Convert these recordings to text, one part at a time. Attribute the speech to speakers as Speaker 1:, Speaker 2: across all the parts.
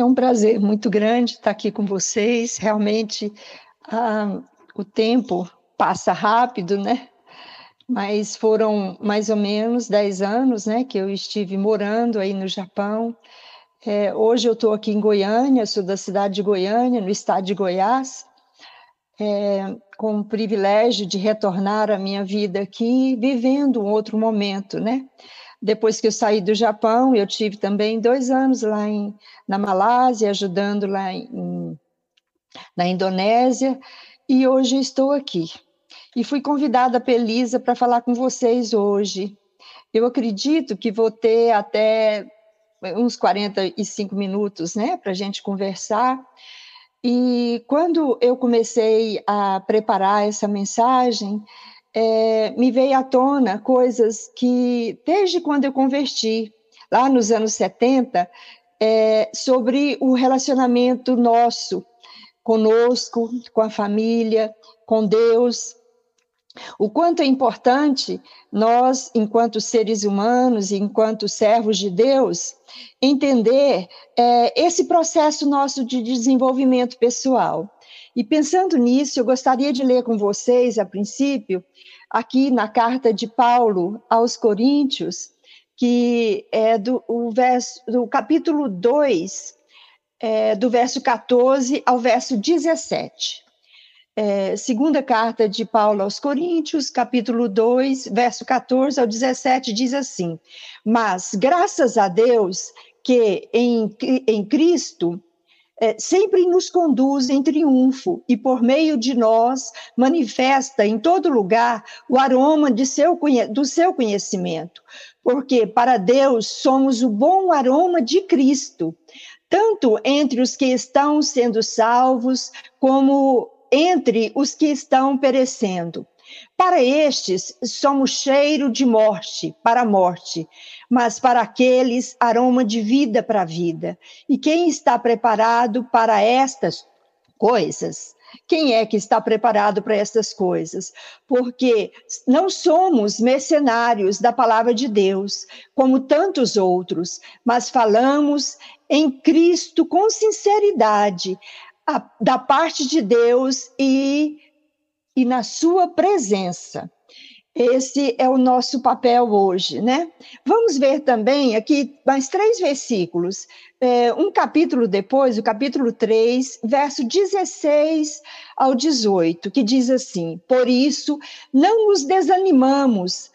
Speaker 1: É um prazer muito grande estar aqui com vocês. Realmente, ah, o tempo passa rápido, né? Mas foram mais ou menos 10 anos, né, que eu estive morando aí no Japão. É, hoje eu estou aqui em Goiânia, sou da cidade de Goiânia, no estado de Goiás, é, com o privilégio de retornar à minha vida aqui, vivendo um outro momento, né? Depois que eu saí do Japão, eu tive também dois anos lá em, na Malásia, ajudando lá em, na Indonésia, e hoje estou aqui. E fui convidada pela Elisa para falar com vocês hoje. Eu acredito que vou ter até uns 45 minutos, né, para a gente conversar. E quando eu comecei a preparar essa mensagem, é, me veio à tona coisas que, desde quando eu converti, lá nos anos 70, é, sobre o relacionamento nosso conosco, com a família, com Deus. O quanto é importante nós, enquanto seres humanos, enquanto servos de Deus, entender é, esse processo nosso de desenvolvimento pessoal. E pensando nisso, eu gostaria de ler com vocês, a princípio, aqui na carta de Paulo aos Coríntios, que é do, verso, do capítulo 2, é, do verso 14 ao verso 17. É, segunda carta de Paulo aos Coríntios, capítulo 2, verso 14 ao 17, diz assim: Mas graças a Deus que em, em Cristo é, sempre nos conduz em triunfo e, por meio de nós, manifesta em todo lugar o aroma de seu, do seu conhecimento. Porque para Deus somos o bom aroma de Cristo, tanto entre os que estão sendo salvos, como entre os que estão perecendo. Para estes, somos cheiro de morte para a morte, mas para aqueles, aroma de vida para a vida. E quem está preparado para estas coisas? Quem é que está preparado para estas coisas? Porque não somos mercenários da palavra de Deus, como tantos outros, mas falamos em Cristo com sinceridade, a, da parte de Deus e e na sua presença. Esse é o nosso papel hoje, né? Vamos ver também aqui mais três versículos. É, um capítulo depois, o capítulo 3, verso 16 ao 18, que diz assim: Por isso, não nos desanimamos,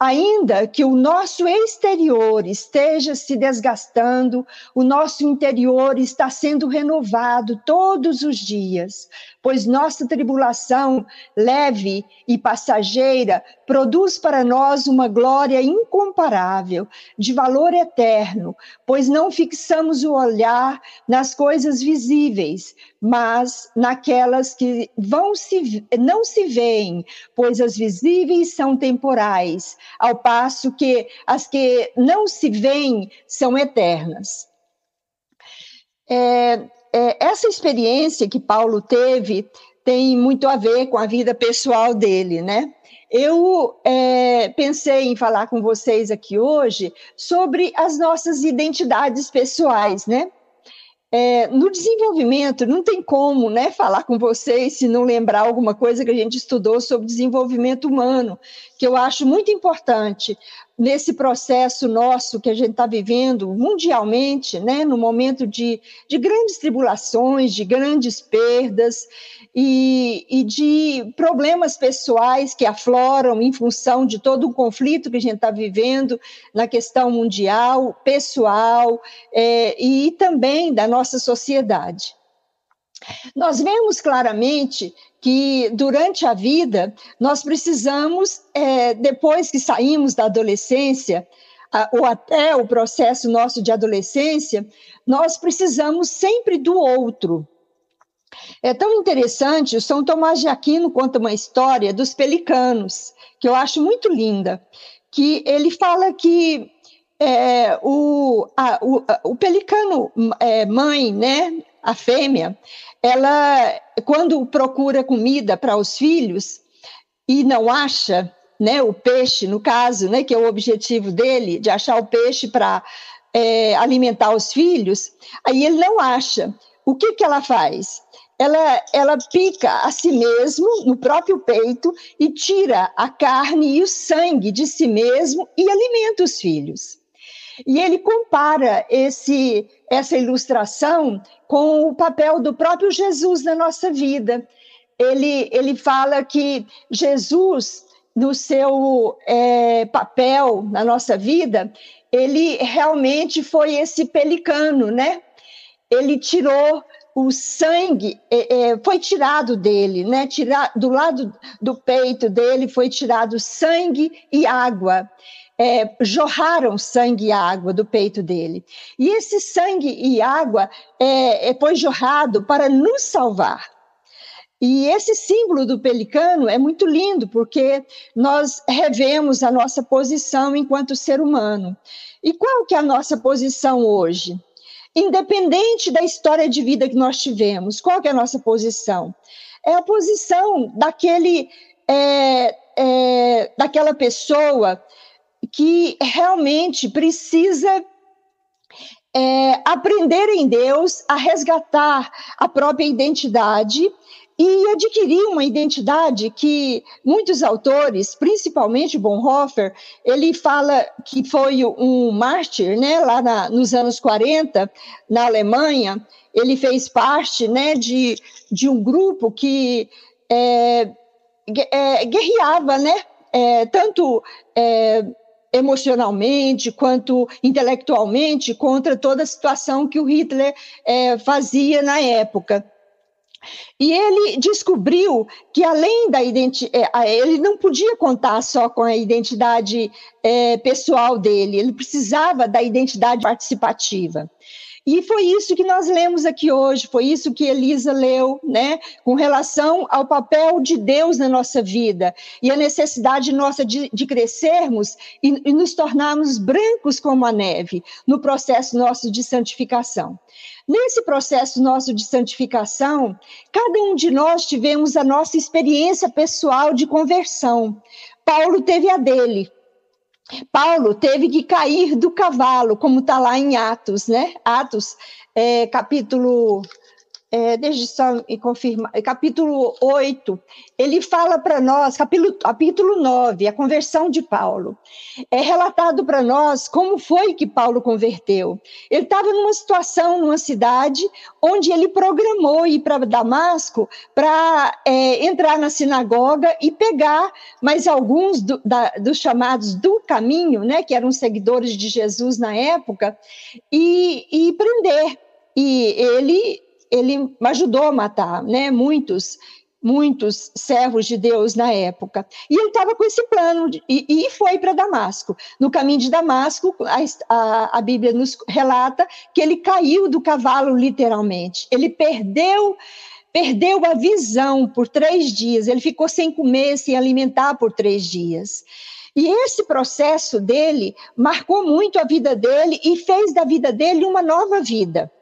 Speaker 1: Ainda que o nosso exterior esteja se desgastando, o nosso interior está sendo renovado todos os dias, pois nossa tribulação leve e passageira produz para nós uma glória incomparável, de valor eterno, pois não fixamos o olhar nas coisas visíveis, mas naquelas que vão se não se veem, pois as visíveis são temporais, ao passo que as que não se veem são eternas. É, é, essa experiência que Paulo teve tem muito a ver com a vida pessoal dele, né? Eu é, pensei em falar com vocês aqui hoje sobre as nossas identidades pessoais, né? É, no desenvolvimento, não tem como né, falar com vocês se não lembrar alguma coisa que a gente estudou sobre desenvolvimento humano, que eu acho muito importante nesse processo nosso que a gente está vivendo mundialmente, né, no momento de, de grandes tribulações, de grandes perdas e, e de problemas pessoais que afloram em função de todo o conflito que a gente está vivendo na questão mundial, pessoal é, e também da nossa sociedade. Nós vemos claramente que durante a vida nós precisamos, é, depois que saímos da adolescência, a, ou até o processo nosso de adolescência, nós precisamos sempre do outro. É tão interessante, o São Tomás de Aquino conta uma história dos pelicanos, que eu acho muito linda, que ele fala que é, o, a, o, o, pelicano é, mãe, né, a fêmea, ela, quando procura comida para os filhos e não acha, né, o peixe, no caso, né, que é o objetivo dele, de achar o peixe para é, alimentar os filhos, aí ele não acha. O que, que ela faz? Ela, ela pica a si mesmo no próprio peito e tira a carne e o sangue de si mesmo e alimenta os filhos. E ele compara esse, essa ilustração com o papel do próprio Jesus na nossa vida. Ele, ele fala que Jesus, no seu é, papel na nossa vida, ele realmente foi esse pelicano, né? Ele tirou o sangue, é, é, foi tirado dele, né? Tirar, do lado do peito dele foi tirado sangue e água é, jorraram sangue e água do peito dele. E esse sangue e água é, é, foi jorrado para nos salvar. E esse símbolo do pelicano é muito lindo, porque nós revemos a nossa posição enquanto ser humano. E qual que é a nossa posição hoje? Independente da história de vida que nós tivemos, qual que é a nossa posição? É a posição daquele, é, é, daquela pessoa que realmente precisa é, aprender em Deus a resgatar a própria identidade e adquirir uma identidade que muitos autores, principalmente Bonhoeffer, ele fala que foi um mártir, né, lá na, nos anos 40, na Alemanha, ele fez parte, né, de, de um grupo que é, é, guerreava, né, é, tanto é, emocionalmente quanto intelectualmente contra toda a situação que o Hitler é, fazia na época. E ele descobriu que, além da identidade, é, ele não podia contar só com a identidade é, pessoal dele, ele precisava da identidade participativa. E foi isso que nós lemos aqui hoje, foi isso que Elisa leu, né, com relação ao papel de Deus na nossa vida e a necessidade nossa de, de crescermos e, e nos tornarmos brancos como a neve no processo nosso de santificação. Nesse processo nosso de santificação, cada um de nós tivemos a nossa experiência pessoal de conversão. Paulo teve a dele. Paulo teve que cair do cavalo, como está lá em Atos, né? Atos, é, capítulo é, eu só confirmar, capítulo 8, ele fala para nós, capítulo, capítulo 9, a conversão de Paulo. É relatado para nós como foi que Paulo converteu. Ele estava numa situação, numa cidade, onde ele programou ir para Damasco para é, entrar na sinagoga e pegar mais alguns do, da, dos chamados do caminho, né, que eram seguidores de Jesus na época, e, e prender. E ele ele ajudou a matar, né, muitos muitos servos de Deus na época. E ele estava com esse plano de, e, e, foi para Damasco. No caminho de Damasco, a, a, a, Bíblia nos relata que ele caiu do cavalo, literalmente. Ele perdeu. Perdeu a visão por três dias, ele ficou sem comer, sem alimentar por três dias. E esse processo dele marcou muito a vida dele e fez da vida dele uma nova vida.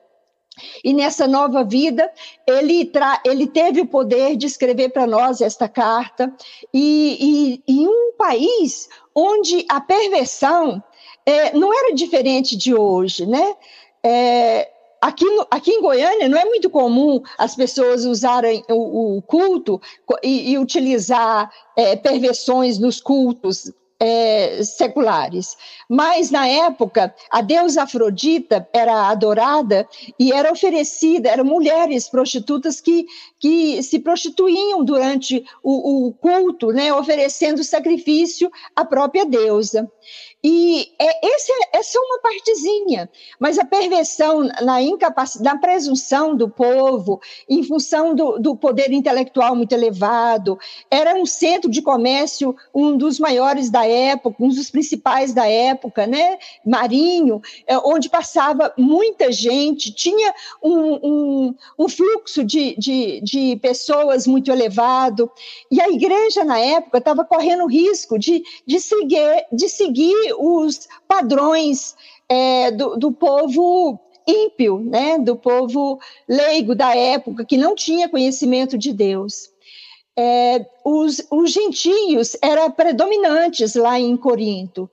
Speaker 1: E nessa nova vida, ele, ele teve o poder de escrever para nós esta carta, e, e, em um país onde a perversão é, não era diferente de hoje, né? É, aqui, no, aqui em Goiânia não é muito comum as pessoas usarem o, o culto e, e utilizar é, perversões nos cultos é, seculares. Mas, na época, a deusa Afrodita era adorada e era oferecida, eram mulheres prostitutas que, que se prostituíam durante o, o culto, né, oferecendo sacrifício à própria deusa. E é, esse, é, é uma partezinha, mas a perversão na incapacidade, na presunção do povo, em função do, do poder intelectual muito elevado, era um centro de comércio, um dos maiores da época, um dos principais da época, né? Marinho, é, onde passava muita gente, tinha um, um, um fluxo de, de, de pessoas muito elevado, e a igreja na época estava correndo risco de, de seguir, de seguir os padrões é, do, do povo ímpio, né, do povo leigo da época, que não tinha conhecimento de Deus. É, os, os gentios eram predominantes lá em Corinto.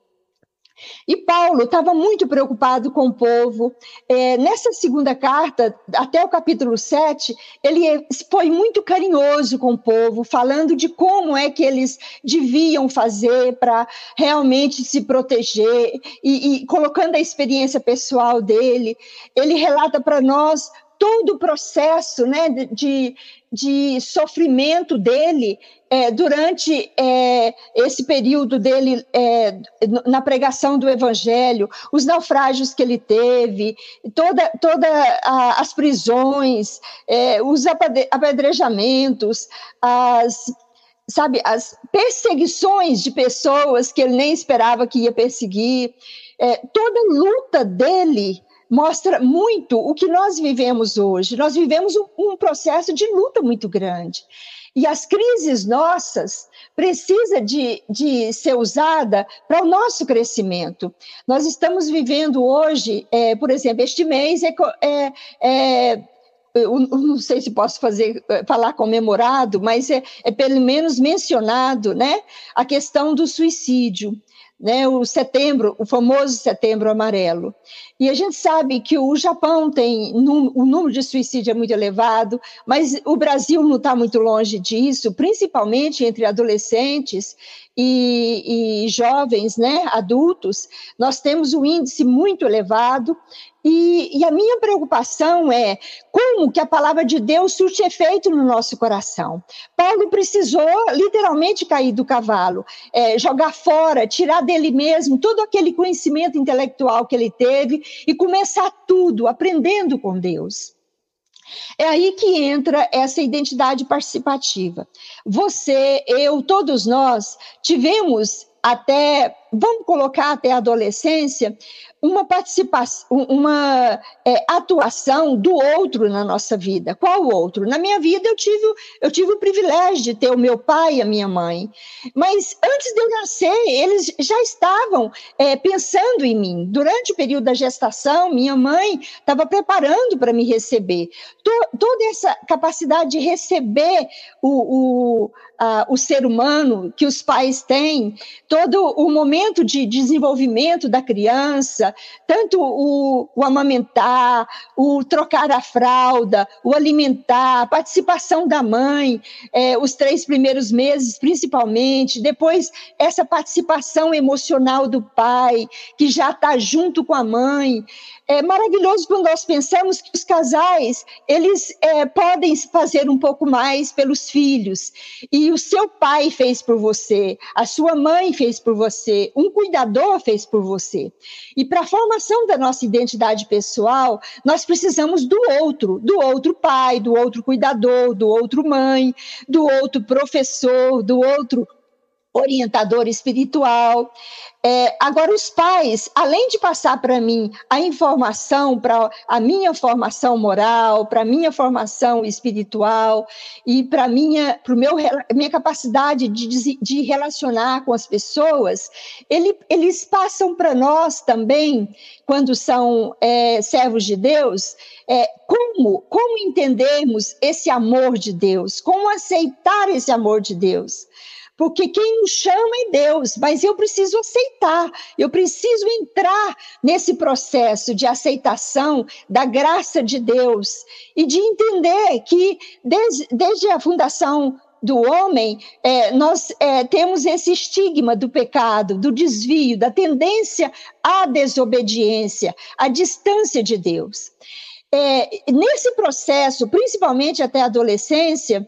Speaker 1: E Paulo estava muito preocupado com o povo. É, nessa segunda carta, até o capítulo 7, ele foi muito carinhoso com o povo, falando de como é que eles deviam fazer para realmente se proteger, e, e colocando a experiência pessoal dele. Ele relata para nós todo o processo né, de, de sofrimento dele é, durante é, esse período dele é, na pregação do evangelho, os naufrágios que ele teve, toda, toda as prisões, é, os apedrejamentos, as sabe as perseguições de pessoas que ele nem esperava que ia perseguir, é, toda luta dele mostra muito o que nós vivemos hoje. Nós vivemos um, um processo de luta muito grande. E as crises nossas precisa de, de ser usada para o nosso crescimento. Nós estamos vivendo hoje, é, por exemplo, este mês é, é, é eu não sei se posso fazer falar comemorado, mas é, é, pelo menos mencionado, né, a questão do suicídio né, o setembro, o famoso setembro amarelo. E a gente sabe que o Japão tem, o número de suicídio é muito elevado, mas o Brasil não está muito longe disso, principalmente entre adolescentes e, e jovens, né, adultos, nós temos um índice muito elevado e, e, a minha preocupação é como que a palavra de Deus surte efeito no nosso coração. Paulo precisou literalmente cair do cavalo, é, jogar fora, tirar dele mesmo todo aquele conhecimento intelectual que ele teve e começar tudo aprendendo com Deus. É aí que entra essa identidade participativa. Você, eu, todos nós tivemos até, vamos colocar até a adolescência, uma participação, uma é, atuação do outro na nossa vida. Qual outro? Na minha vida eu tive, eu tive o privilégio de ter o meu pai e a minha mãe, mas antes de eu nascer, eles já estavam é, pensando em mim. Durante o período da gestação, minha mãe estava preparando para me receber. toda essa capacidade de receber o, o, a, o ser humano que os pais têm, todo o momento de desenvolvimento da criança, tanto o, o amamentar, o trocar a fralda, o alimentar, a participação da mãe, é, os três primeiros meses, principalmente, depois essa participação emocional do pai, que já está junto com a mãe. É maravilhoso quando nós pensamos que os casais eles é, podem fazer um pouco mais pelos filhos e o seu pai fez por você, a sua mãe fez por você, um cuidador fez por você. E para a formação da nossa identidade pessoal, nós precisamos do outro, do outro pai, do outro cuidador, do outro mãe, do outro professor, do outro orientador espiritual. É, agora, os pais, além de passar para mim a informação para a minha formação moral, para a minha formação espiritual e para minha, para meu, minha capacidade de, de relacionar com as pessoas, ele, eles passam para nós também, quando são é, servos de Deus, é, como, como entendermos esse amor de Deus, como aceitar esse amor de Deus porque quem nos chama é Deus, mas eu preciso aceitar, eu preciso entrar nesse processo de aceitação da graça de Deus e de entender que desde, desde a fundação do homem, é, nós é, temos esse estigma do pecado, do desvio, da tendência à desobediência, à distância de Deus. É, nesse processo, principalmente até a adolescência,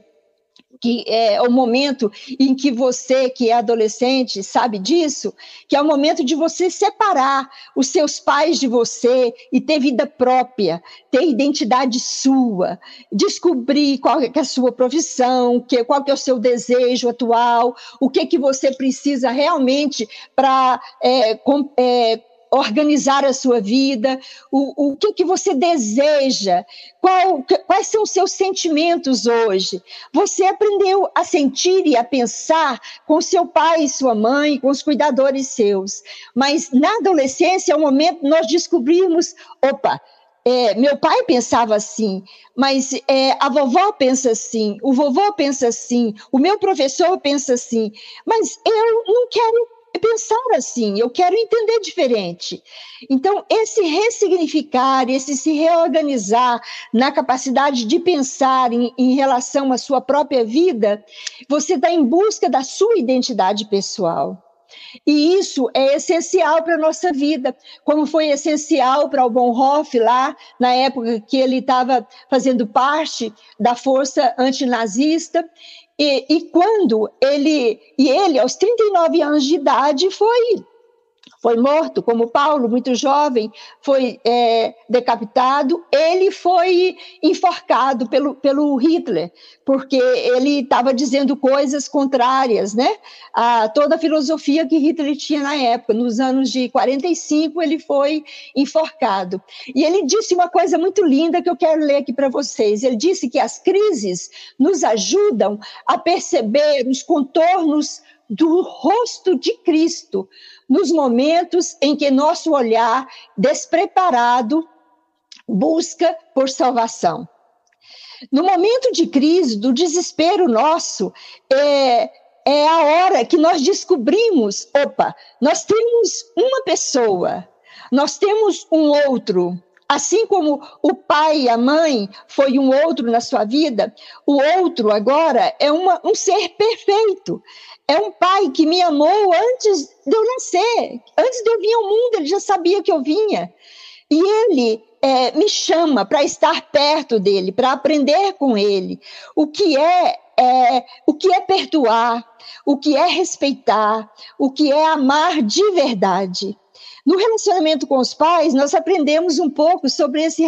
Speaker 1: que é o momento em que você, que é adolescente, sabe disso, que é o momento de você separar os seus pais de você e ter vida própria, ter identidade sua, descobrir qual é a sua profissão, que, qual que é o seu desejo atual, o que que você precisa realmente para é, é, organizar a sua vida, o, o que, que você deseja, qual, quais são os seus sentimentos hoje. Você aprendeu a sentir e a pensar com seu pai e sua mãe, com os cuidadores seus. Mas na adolescência é o momento nós descobrirmos: opa, é, meu pai pensava assim, mas é, a vovó pensa assim, o vovô pensa assim, o meu professor pensa assim, mas eu não quero pensar assim, eu quero entender diferente. Então, esse ressignificar, esse se reorganizar na capacidade de pensar em, em relação à sua própria vida, você está em busca da sua identidade pessoal. E isso é essencial para a nossa vida, como foi essencial para o Bonhoeffer lá, na época que ele estava fazendo parte da força antinazista, e, e quando ele, e ele, aos 39 anos de idade, foi foi morto, como Paulo, muito jovem, foi é, decapitado. Ele foi enforcado pelo, pelo Hitler, porque ele estava dizendo coisas contrárias né, a toda a filosofia que Hitler tinha na época. Nos anos de 45, ele foi enforcado. E ele disse uma coisa muito linda que eu quero ler aqui para vocês. Ele disse que as crises nos ajudam a perceber os contornos do rosto de Cristo nos momentos em que nosso olhar despreparado busca por salvação. No momento de crise, do desespero nosso, é, é a hora que nós descobrimos: opa, nós temos uma pessoa, nós temos um outro. Assim como o pai e a mãe foi um outro na sua vida, o outro agora é uma, um ser perfeito. É um pai que me amou antes de eu nascer, antes de eu vir ao mundo, ele já sabia que eu vinha. E ele é, me chama para estar perto dele, para aprender com ele o que é, é o que é perdoar, o que é respeitar, o que é amar de verdade. No relacionamento com os pais, nós aprendemos um pouco sobre esse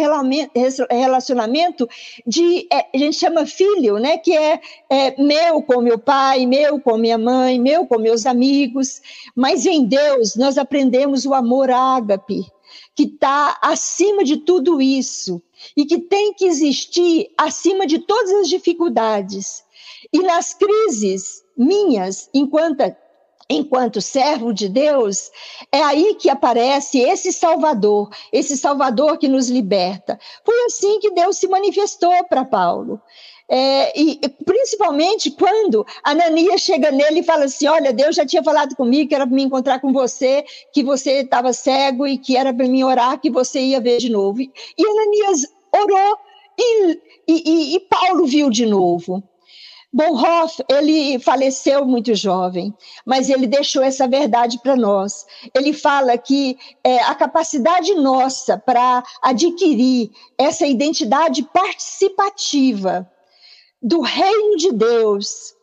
Speaker 1: relacionamento de, é, a gente chama filho, né? Que é, é meu com meu pai, meu com minha mãe, meu com meus amigos. Mas em Deus, nós aprendemos o amor ágape, que está acima de tudo isso e que tem que existir acima de todas as dificuldades. E nas crises minhas, enquanto enquanto servo de Deus, é aí que aparece esse Salvador, esse Salvador que nos liberta. Foi assim que Deus se manifestou para Paulo. É, e principalmente quando Ananias chega nele e fala assim: Olha, Deus já tinha falado comigo que era para me encontrar com você, que você estava cego e que era para me orar, que você ia ver de novo. E, Ananias orou e, e, e Paulo viu de novo. Bonhoeffer, ele faleceu muito jovem, mas ele deixou essa verdade para nós. Ele fala que é, a capacidade nossa para adquirir essa identidade participativa do reino de Deus,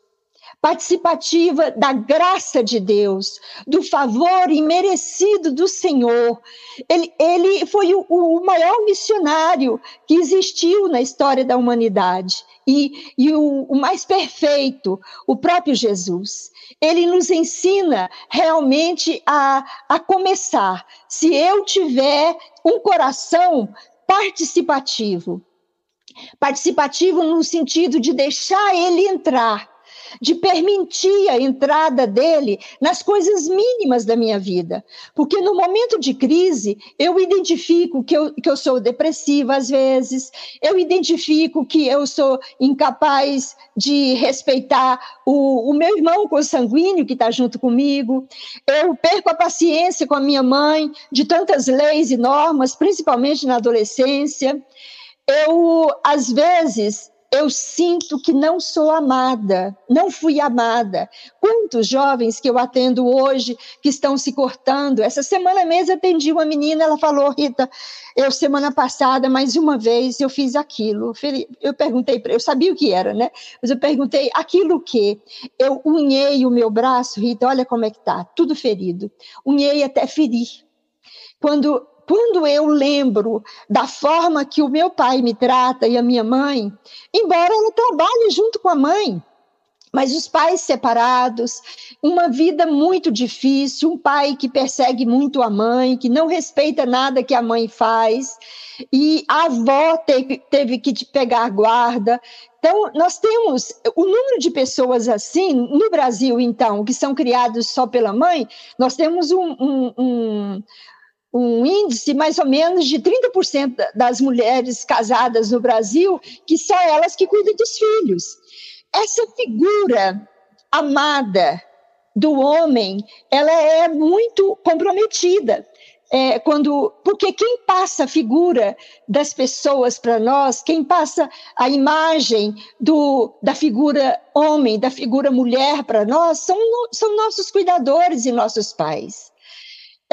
Speaker 1: participativa da graça de Deus, do favor imerecido do Senhor. Ele, ele foi o, o maior missionário que existiu na história da humanidade e, e o, o mais perfeito, o próprio Jesus. Ele nos ensina realmente a, a começar. Se eu tiver um coração participativo, participativo no sentido de deixar ele entrar de permitir a entrada dele nas coisas mínimas da minha vida. Porque no momento de crise, eu identifico que eu, que eu sou depressiva às vezes, eu identifico que eu sou incapaz de respeitar o, o meu irmão consanguíneo que está junto comigo, eu perco a paciência com a minha mãe de tantas leis e normas, principalmente na adolescência. Eu, às vezes, eu sinto que não sou amada, não fui amada. Quantos jovens que eu atendo hoje que estão se cortando? Essa semana mesmo atendi uma menina, ela falou, Rita, eu semana passada, mais uma vez, eu fiz aquilo. Eu perguntei eu sabia o que era, né? Mas eu perguntei, aquilo que? Eu unhei o meu braço, Rita, olha como é que tá, tudo ferido. Unhei até ferir. Quando quando eu lembro da forma que o meu pai me trata e a minha mãe, embora ela trabalhe junto com a mãe, mas os pais separados, uma vida muito difícil, um pai que persegue muito a mãe, que não respeita nada que a mãe faz, e a avó teve, teve que pegar guarda. Então, nós temos o número de pessoas assim, no Brasil, então, que são criados só pela mãe, nós temos um, um, um um índice mais ou menos de 30% das mulheres casadas no Brasil, que são elas que cuidam dos filhos. Essa figura amada, do homem, ela é muito comprometida. É, quando porque quem passa a figura das pessoas para nós, quem passa a imagem do, da figura homem, da figura mulher para nós, são, são nossos cuidadores e nossos pais.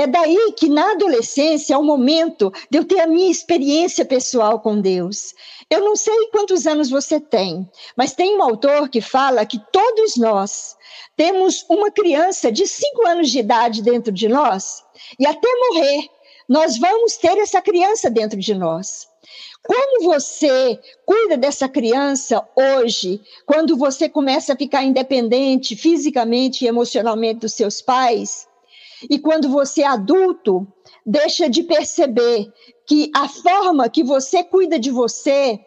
Speaker 1: É daí que na adolescência é o momento de eu ter a minha experiência pessoal com Deus. Eu não sei quantos anos você tem, mas tem um autor que fala que todos nós temos uma criança de cinco anos de idade dentro de nós e até morrer nós vamos ter essa criança dentro de nós. Como você cuida dessa criança hoje, quando você começa a ficar independente fisicamente e emocionalmente dos seus pais, e quando você é adulto, deixa de perceber que a forma que você cuida de você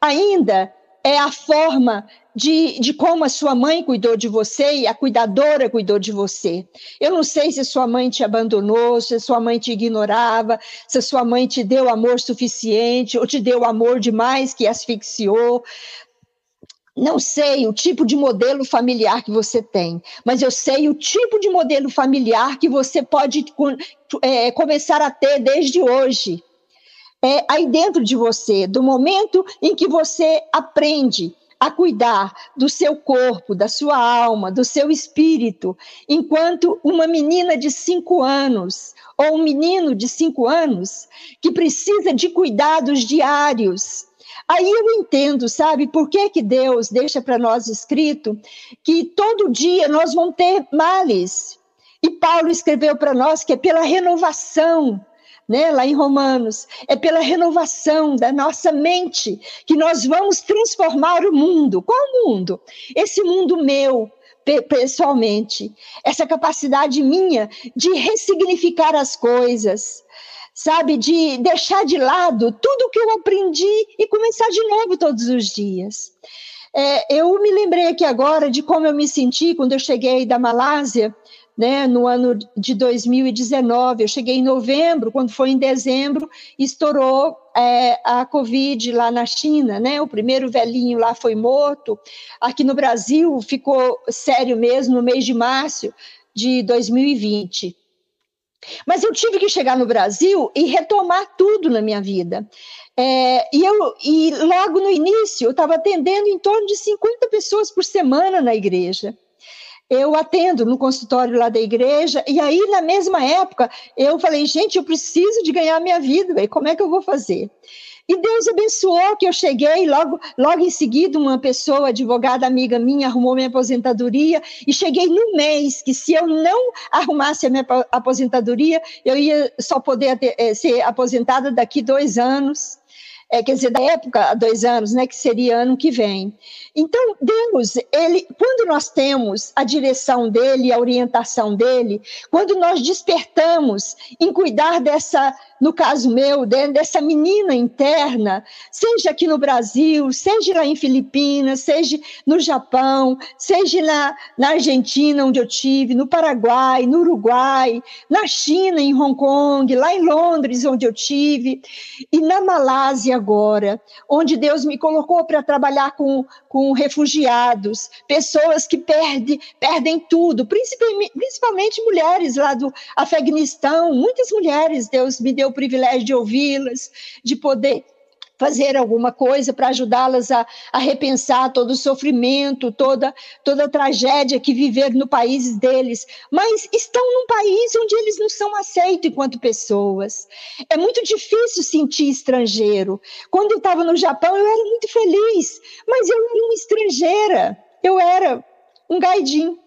Speaker 1: ainda é a forma de, de como a sua mãe cuidou de você e a cuidadora cuidou de você. Eu não sei se sua mãe te abandonou, se sua mãe te ignorava, se sua mãe te deu amor suficiente ou te deu amor demais que asfixiou, não sei o tipo de modelo familiar que você tem, mas eu sei o tipo de modelo familiar que você pode é, começar a ter desde hoje. É aí dentro de você, do momento em que você aprende a cuidar do seu corpo, da sua alma, do seu espírito, enquanto uma menina de cinco anos ou um menino de cinco anos que precisa de cuidados diários Aí eu entendo, sabe, por que, que Deus deixa para nós escrito que todo dia nós vamos ter males. E Paulo escreveu para nós que é pela renovação, né, lá em Romanos, é pela renovação da nossa mente que nós vamos transformar o mundo. Qual mundo? Esse mundo meu, pessoalmente, essa capacidade minha de ressignificar as coisas, sabe, de deixar de lado tudo que eu aprendi e começar de novo todos os dias. É, eu me lembrei aqui agora de como eu me senti quando eu cheguei da Malásia, né, no ano de 2019. Eu cheguei em novembro, quando foi em dezembro, estourou é, a Covid lá na China, né? O primeiro velhinho lá foi morto. Aqui no Brasil ficou sério mesmo no mês de março de 2020. Mas eu tive que chegar no Brasil e retomar tudo na minha vida. É, e, eu, e logo no início, eu estava atendendo em torno de 50 pessoas por semana na igreja. Eu atendo no consultório lá da igreja, e aí, na mesma época, eu falei, gente, eu preciso de ganhar minha vida, como é que eu vou fazer? E Deus abençoou que eu cheguei, logo, logo em seguida, uma pessoa, advogada amiga minha, arrumou minha aposentadoria, e cheguei no mês que se eu não arrumasse a minha aposentadoria, eu ia só poder ter, eh, ser aposentada daqui dois anos é, quer dizer, da época, dois anos, né, que seria ano que vem. Então, Deus, ele, quando nós temos a direção dele, a orientação dele, quando nós despertamos em cuidar dessa no caso meu, dessa menina interna, seja aqui no Brasil, seja lá em Filipinas, seja no Japão, seja na, na Argentina, onde eu tive, no Paraguai, no Uruguai, na China, em Hong Kong, lá em Londres, onde eu tive, e na Malásia agora, onde Deus me colocou para trabalhar com, com refugiados, pessoas que perde, perdem tudo, principalmente, principalmente mulheres lá do Afeganistão, muitas mulheres, Deus me deu privilégio de ouvi-las, de poder fazer alguma coisa para ajudá-las a, a, repensar todo o sofrimento, toda, toda a tragédia que viveram no país deles, mas estão num país onde eles não são aceitos enquanto pessoas. É muito difícil sentir estrangeiro. Quando eu estava no Japão, eu era muito feliz, mas eu era uma estrangeira, eu era um gaidin,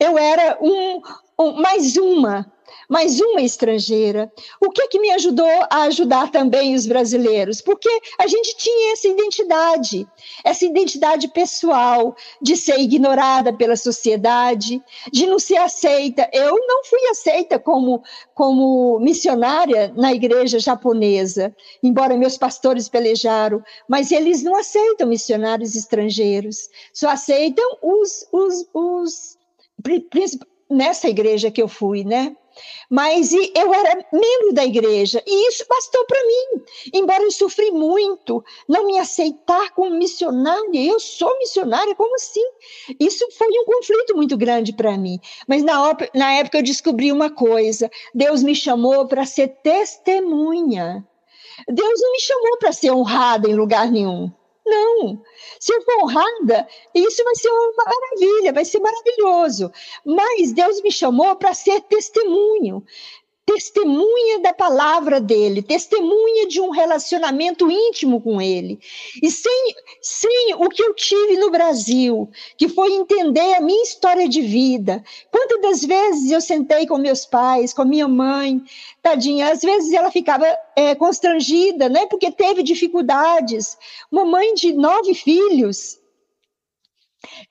Speaker 1: eu era um, um mais uma mais uma estrangeira. O que que me ajudou a ajudar também os brasileiros? Porque a gente tinha essa identidade, essa identidade pessoal de ser ignorada pela sociedade, de não ser aceita. Eu não fui aceita como como missionária na igreja japonesa, embora meus pastores pelejaram, mas eles não aceitam missionários estrangeiros, só aceitam os, os, os nessa igreja que eu fui, né? Mas eu era membro da igreja e isso bastou para mim. Embora eu sofri muito, não me aceitar como missionária, eu sou missionária, como assim? Isso foi um conflito muito grande para mim. Mas na, na época eu descobri uma coisa: Deus me chamou para ser testemunha. Deus não me chamou para ser honrada em lugar nenhum. Não. Se eu for honrada, isso vai ser uma maravilha, vai ser maravilhoso. Mas Deus me chamou para ser testemunho testemunha da palavra dele, testemunha de um relacionamento íntimo com ele. E sem, sem o que eu tive no Brasil, que foi entender a minha história de vida. Quantas das vezes eu sentei com meus pais, com minha mãe, tadinha, às vezes ela ficava é, constrangida, né, porque teve dificuldades. Uma mãe de nove filhos,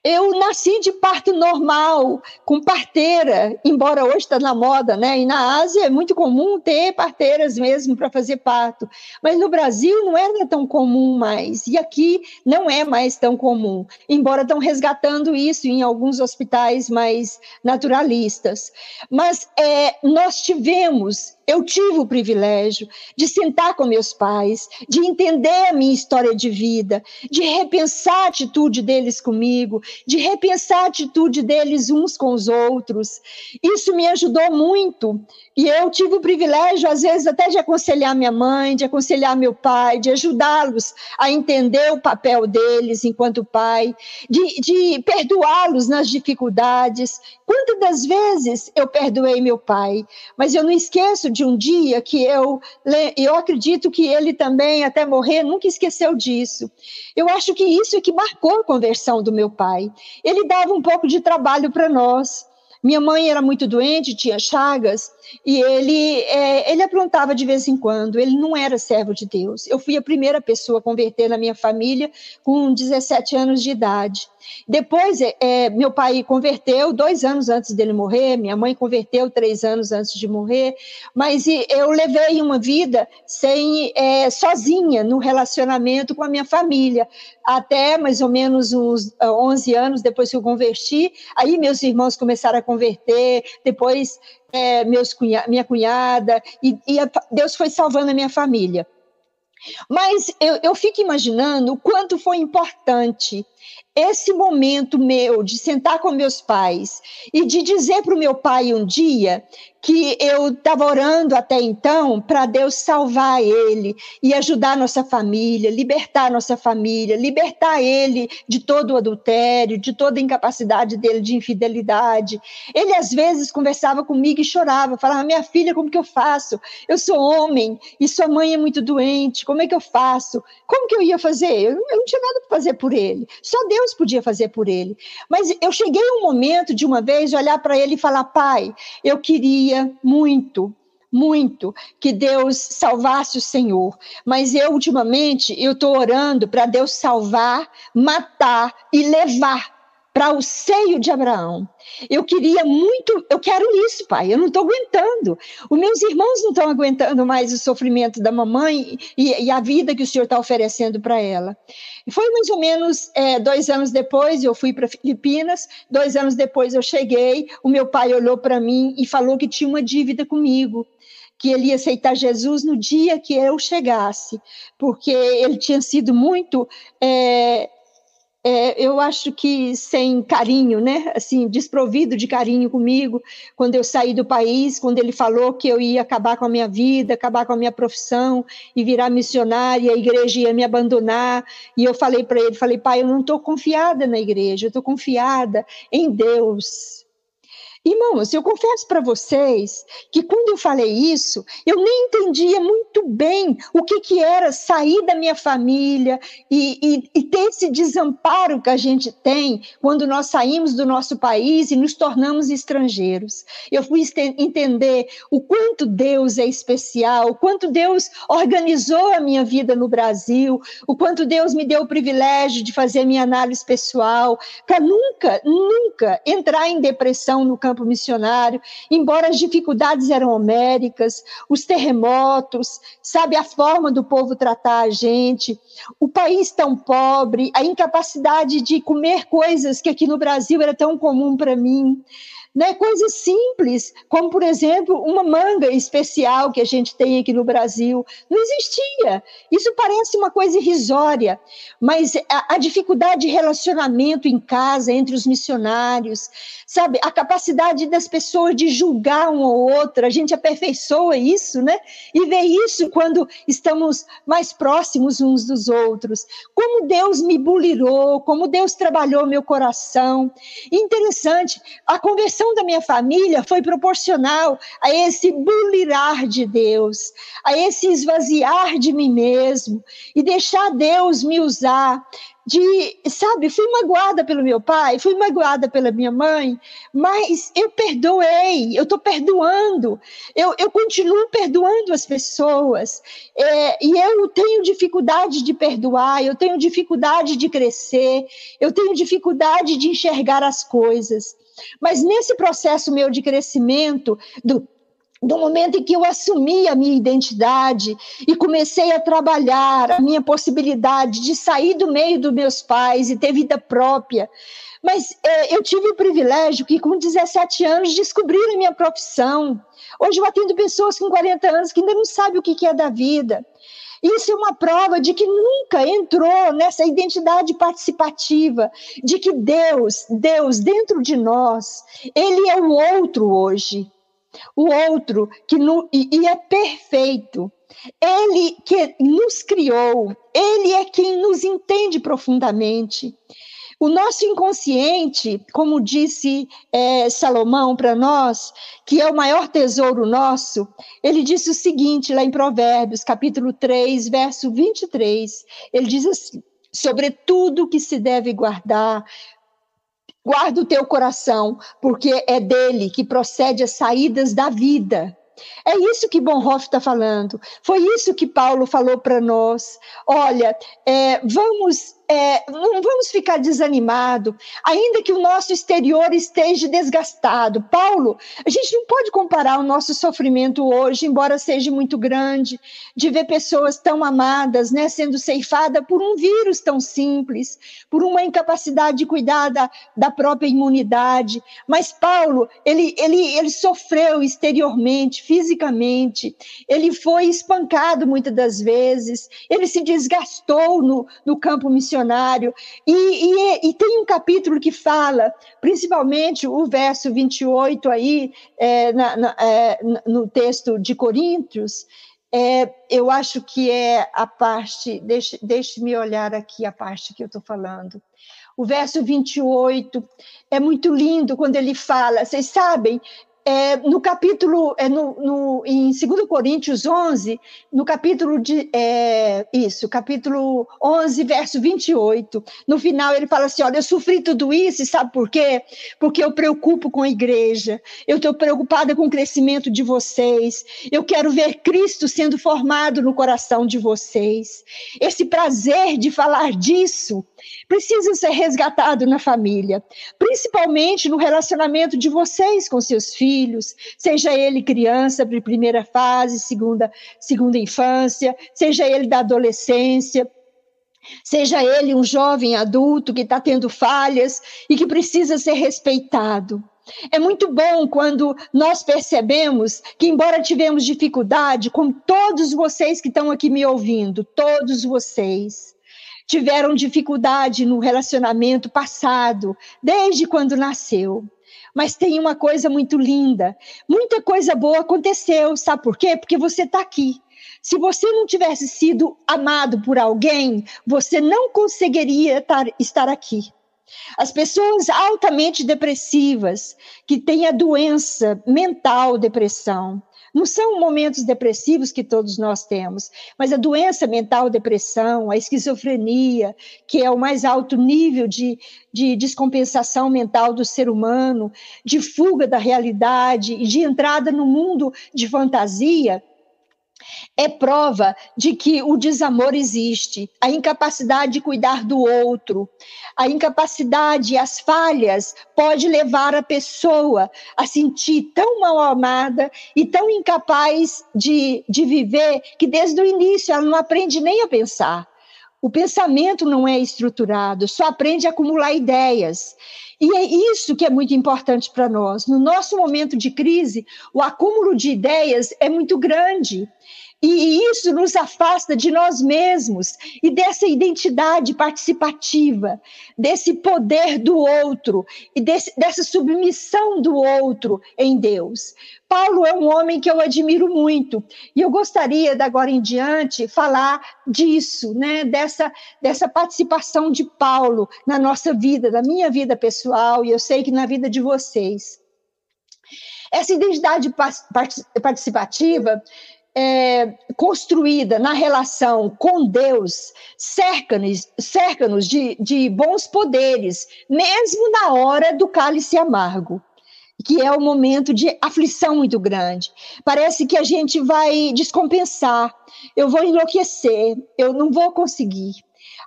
Speaker 1: eu nasci de parto normal, com parteira, embora hoje está na moda, né? E na Ásia é muito comum ter parteiras mesmo para fazer parto. Mas no Brasil não era tão comum mais. E aqui não é mais tão comum, embora estão resgatando isso em alguns hospitais mais naturalistas. Mas é, nós tivemos eu tive o privilégio de sentar com meus pais, de entender a minha história de vida, de repensar a atitude deles comigo, de repensar a atitude deles uns com os outros. Isso me ajudou muito. E eu tive o privilégio, às vezes, até de aconselhar minha mãe, de aconselhar meu pai, de ajudá-los a entender o papel deles enquanto pai, de, de perdoá-los nas dificuldades. Quantas das vezes eu perdoei meu pai, mas eu não esqueço de um dia que eu, eu acredito que ele também, até morrer, nunca esqueceu disso. Eu acho que isso é que marcou a conversão do meu pai. Ele dava um pouco de trabalho para nós. Minha mãe era muito doente, tinha chagas, e ele, é, ele aprontava de vez em quando. Ele não era servo de Deus. Eu fui a primeira pessoa a converter na minha família com 17 anos de idade. Depois, é, é, meu pai converteu dois anos antes dele morrer, minha mãe converteu três anos antes de morrer, mas eu levei uma vida sem é, sozinha no relacionamento com a minha família, até mais ou menos uns 11 ah, anos depois que eu converti, aí meus irmãos começaram a converter, depois é, meus cunha minha cunhada, e, e a, Deus foi salvando a minha família. Mas eu, eu fico imaginando o quanto foi importante esse momento meu de sentar com meus pais e de dizer para o meu pai um dia que eu estava orando até então para Deus salvar ele e ajudar nossa família, libertar nossa família, libertar ele de todo o adultério, de toda a incapacidade dele de infidelidade. Ele às vezes conversava comigo e chorava, falava: "Minha filha, como que eu faço? Eu sou homem e sua mãe é muito doente. Como é que eu faço? Como que eu ia fazer? Eu, eu não tinha nada para fazer por ele. Só Deus podia fazer por ele. Mas eu cheguei um momento de uma vez olhar para ele e falar: "Pai, eu queria muito, muito que Deus salvasse o Senhor, mas eu ultimamente eu estou orando para Deus salvar, matar e levar para o seio de Abraão. Eu queria muito, eu quero isso, pai. Eu não estou aguentando. Os meus irmãos não estão aguentando mais o sofrimento da mamãe e, e a vida que o senhor está oferecendo para ela. E foi mais ou menos é, dois anos depois, eu fui para Filipinas. Dois anos depois eu cheguei. O meu pai olhou para mim e falou que tinha uma dívida comigo que ele ia aceitar Jesus no dia que eu chegasse, porque ele tinha sido muito é, é, eu acho que sem carinho, né? Assim, desprovido de carinho comigo, quando eu saí do país, quando ele falou que eu ia acabar com a minha vida, acabar com a minha profissão e virar missionária, a igreja ia me abandonar. E eu falei para ele, falei, pai, eu não estou confiada na igreja, eu estou confiada em Deus. Irmãos, eu confesso para vocês que quando eu falei isso, eu nem entendia muito bem o que, que era sair da minha família e, e, e, ter esse desamparo que a gente tem quando nós saímos do nosso país e nos tornamos estrangeiros. Eu fui entender o quanto Deus é especial, o quanto Deus organizou a minha vida no Brasil, o quanto Deus me deu o privilégio de fazer minha análise pessoal, para nunca, nunca entrar em depressão no campo campo missionário, embora as dificuldades eram homéricas, os terremotos, sabe, a forma do povo tratar a gente, o país tão pobre, a incapacidade de comer coisas que aqui no Brasil era tão comum para mim. Né? Coisas simples, como por exemplo, uma manga especial que a gente tem aqui no Brasil, não existia. Isso parece uma coisa irrisória, mas a, a dificuldade de relacionamento em casa entre os missionários, sabe? A capacidade das pessoas de julgar um ou outro, a gente aperfeiçoa isso, né? E vê isso quando estamos mais próximos uns dos outros. Como Deus me bulirou, como Deus trabalhou meu coração. Interessante, a conversão da minha família foi proporcional a esse bulirar de Deus, a esse esvaziar de mim mesmo e deixar Deus me usar de, sabe, fui magoada pelo meu pai, fui magoada pela minha mãe, mas eu perdoei, eu estou perdoando, eu, eu continuo perdoando as pessoas, é, e eu tenho dificuldade de perdoar, eu tenho dificuldade de crescer, eu tenho dificuldade de enxergar as coisas. Mas nesse processo meu de crescimento, do, do momento em que eu assumi a minha identidade e comecei a trabalhar a minha possibilidade de sair do meio dos meus pais e ter vida própria. Mas é, eu tive o privilégio que, com 17 anos, descobrir a minha profissão. Hoje eu atendo pessoas com 40 anos que ainda não sabem o que é da vida. Isso é uma prova de que nunca entrou nessa identidade participativa, de que Deus, Deus dentro de nós, Ele é o outro hoje o outro que no, e, e é perfeito. Ele que nos criou, ele é quem nos entende profundamente. O nosso inconsciente, como disse é, Salomão para nós, que é o maior tesouro nosso, ele disse o seguinte lá em Provérbios, capítulo 3, verso 23. Ele diz assim: sobre tudo que se deve guardar, Guarda o teu coração, porque é dele que procede as saídas da vida. É isso que Bonhoeffer está falando. Foi isso que Paulo falou para nós. Olha, é, vamos é, não vamos ficar desanimados, ainda que o nosso exterior esteja desgastado. Paulo, a gente não pode comparar o nosso sofrimento hoje, embora seja muito grande, de ver pessoas tão amadas, né, sendo ceifadas por um vírus tão simples, por uma incapacidade de cuidar da, da própria imunidade. Mas Paulo, ele, ele, ele sofreu exteriormente, fisicamente, ele foi espancado muitas das vezes, ele se desgastou no, no campo missionário missionário. E, e, e, tem um capítulo que fala, principalmente o verso 28 aí, é, na, na, é, no texto de Coríntios, é, eu acho que é a parte, deixe, deixe-me olhar aqui a parte que eu estou falando. O verso 28 é muito lindo quando ele fala, vocês sabem, é, no capítulo, é, no, no, em 2 Coríntios 11, no capítulo de, é, isso, capítulo 11, verso 28, no final ele fala assim, olha, eu sofri tudo isso, e sabe por quê? Porque eu preocupo com a igreja, eu estou preocupada com o crescimento de vocês, eu quero ver Cristo sendo formado no coração de vocês. Esse prazer de falar disso precisa ser resgatado na família, principalmente no relacionamento de vocês com seus filhos, seja ele criança de primeira fase, segunda, segunda infância, seja ele da adolescência, seja ele um jovem adulto que está tendo falhas e que precisa ser respeitado. É muito bom quando nós percebemos que, embora tivemos dificuldade, como todos vocês que estão aqui me ouvindo, todos vocês, tiveram dificuldade no relacionamento passado, desde quando nasceu. Mas tem uma coisa muito linda, muita coisa boa aconteceu, sabe por quê? Porque você está aqui. Se você não tivesse sido amado por alguém, você não conseguiria estar aqui. As pessoas altamente depressivas, que têm a doença mental, depressão, não são momentos depressivos que todos nós temos, mas a doença mental, depressão, a esquizofrenia, que é o mais alto nível de, de descompensação mental do ser humano, de fuga da realidade e de entrada no mundo de fantasia, é prova de que o desamor existe, a incapacidade de cuidar do outro, a incapacidade as falhas pode levar a pessoa a sentir tão mal amada e tão incapaz de, de viver que desde o início ela não aprende nem a pensar. O pensamento não é estruturado, só aprende a acumular ideias. E é isso que é muito importante para nós. No nosso momento de crise, o acúmulo de ideias é muito grande. E isso nos afasta de nós mesmos e dessa identidade participativa, desse poder do outro e desse, dessa submissão do outro em Deus. Paulo é um homem que eu admiro muito e eu gostaria, de agora em diante, falar disso, né? dessa, dessa participação de Paulo na nossa vida, na minha vida pessoal e eu sei que na vida de vocês. Essa identidade participativa é, construída na relação com Deus cerca-nos cerca de, de bons poderes, mesmo na hora do cálice amargo que é o momento de aflição muito grande. Parece que a gente vai descompensar, eu vou enlouquecer, eu não vou conseguir.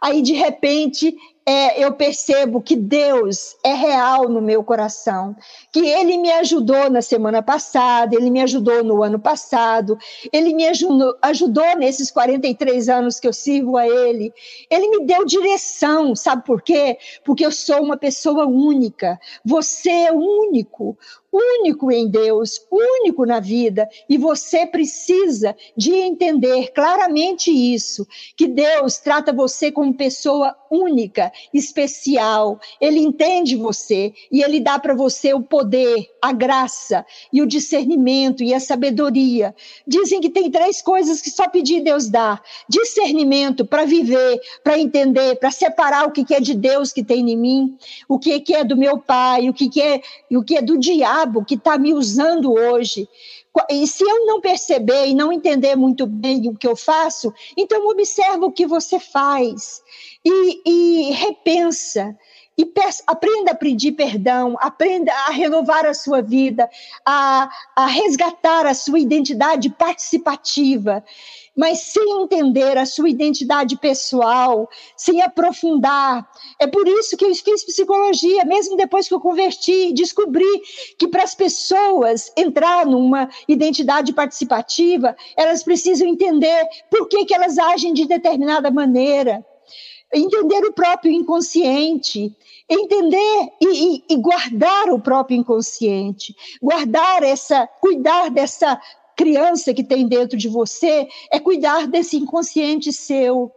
Speaker 1: Aí, de repente, é, eu percebo que Deus é real no meu coração, que Ele me ajudou na semana passada, Ele me ajudou no ano passado, Ele me ajudou, ajudou nesses 43 anos que eu sirvo a Ele. Ele me deu direção, sabe por quê? Porque eu sou uma pessoa única, você é único único em Deus, único na vida, e você precisa de entender claramente isso, que Deus trata você como pessoa única, especial. Ele entende você e ele dá para você o poder, a graça e o discernimento e a sabedoria. Dizem que tem três coisas que só pedir Deus dá: discernimento para viver, para entender, para separar o que é de Deus que tem em mim, o que é do meu pai, o que é o que é do diabo que está me usando hoje. E se eu não perceber e não entender muito bem o que eu faço, então observa o que você faz e, e repensa. E aprenda a pedir perdão, aprenda a renovar a sua vida, a, a resgatar a sua identidade participativa mas sem entender a sua identidade pessoal, sem aprofundar. É por isso que eu fiz psicologia, mesmo depois que eu converti, descobri que para as pessoas entrar numa identidade participativa, elas precisam entender por que, que elas agem de determinada maneira entender o próprio inconsciente, entender e, e, e, guardar o próprio inconsciente, guardar essa, cuidar dessa criança que tem dentro de você é cuidar desse inconsciente seu.